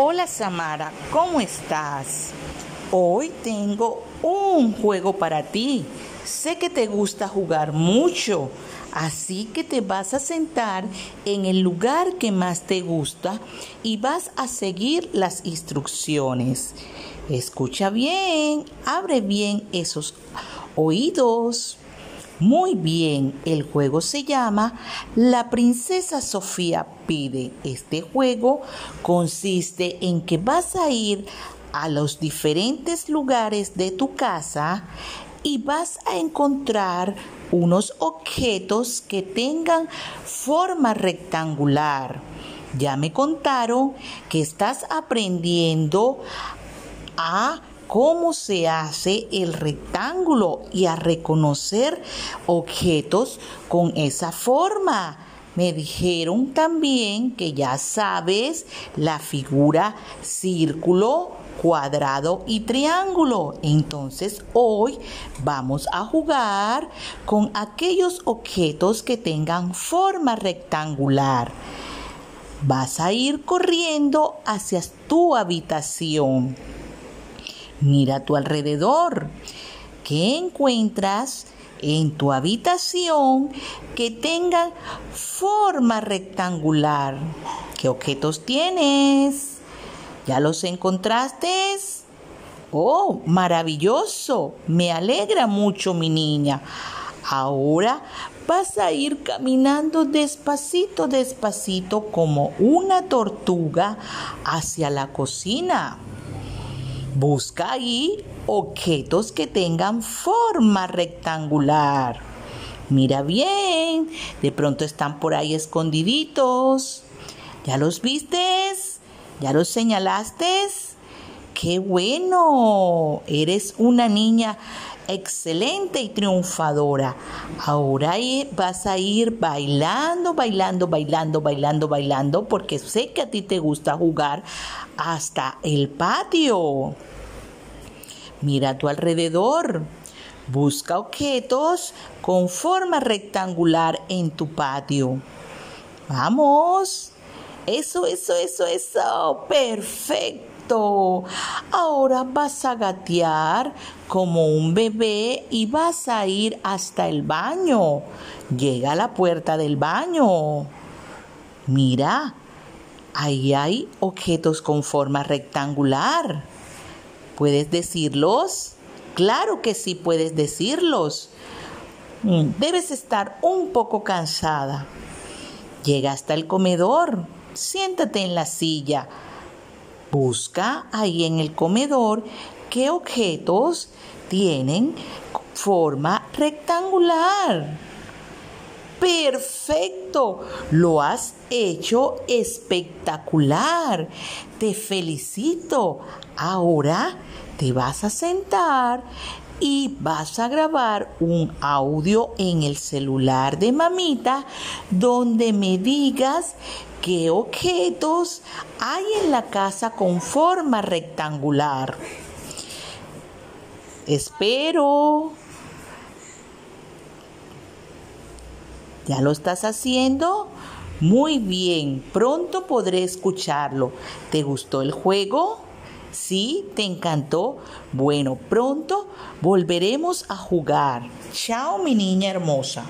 Hola Samara, ¿cómo estás? Hoy tengo un juego para ti. Sé que te gusta jugar mucho, así que te vas a sentar en el lugar que más te gusta y vas a seguir las instrucciones. Escucha bien, abre bien esos oídos. Muy bien, el juego se llama La princesa Sofía pide. Este juego consiste en que vas a ir a los diferentes lugares de tu casa y vas a encontrar unos objetos que tengan forma rectangular. Ya me contaron que estás aprendiendo a cómo se hace el rectángulo y a reconocer objetos con esa forma. Me dijeron también que ya sabes la figura círculo, cuadrado y triángulo. Entonces hoy vamos a jugar con aquellos objetos que tengan forma rectangular. Vas a ir corriendo hacia tu habitación. Mira a tu alrededor. ¿Qué encuentras en tu habitación que tengan forma rectangular? ¿Qué objetos tienes? ¿Ya los encontraste? Oh, maravilloso. Me alegra mucho, mi niña. Ahora vas a ir caminando despacito, despacito como una tortuga hacia la cocina. Busca ahí objetos que tengan forma rectangular. Mira bien, de pronto están por ahí escondiditos. ¿Ya los vistes? ¿Ya los señalaste? ¡Qué bueno! Eres una niña excelente y triunfadora. Ahora vas a ir bailando, bailando, bailando, bailando, bailando, porque sé que a ti te gusta jugar hasta el patio. Mira a tu alrededor. Busca objetos con forma rectangular en tu patio. Vamos. Eso, eso, eso, eso. Perfecto. Ahora vas a gatear como un bebé y vas a ir hasta el baño. Llega a la puerta del baño. Mira, ahí hay objetos con forma rectangular. ¿Puedes decirlos? Claro que sí puedes decirlos. Mm, debes estar un poco cansada. Llega hasta el comedor. Siéntate en la silla. Busca ahí en el comedor qué objetos tienen forma rectangular. Perfecto, lo has hecho espectacular. Te felicito. Ahora te vas a sentar y vas a grabar un audio en el celular de mamita donde me digas qué objetos hay en la casa con forma rectangular. Espero. ¿Ya lo estás haciendo? Muy bien, pronto podré escucharlo. ¿Te gustó el juego? ¿Sí? ¿Te encantó? Bueno, pronto volveremos a jugar. Chao, mi niña hermosa.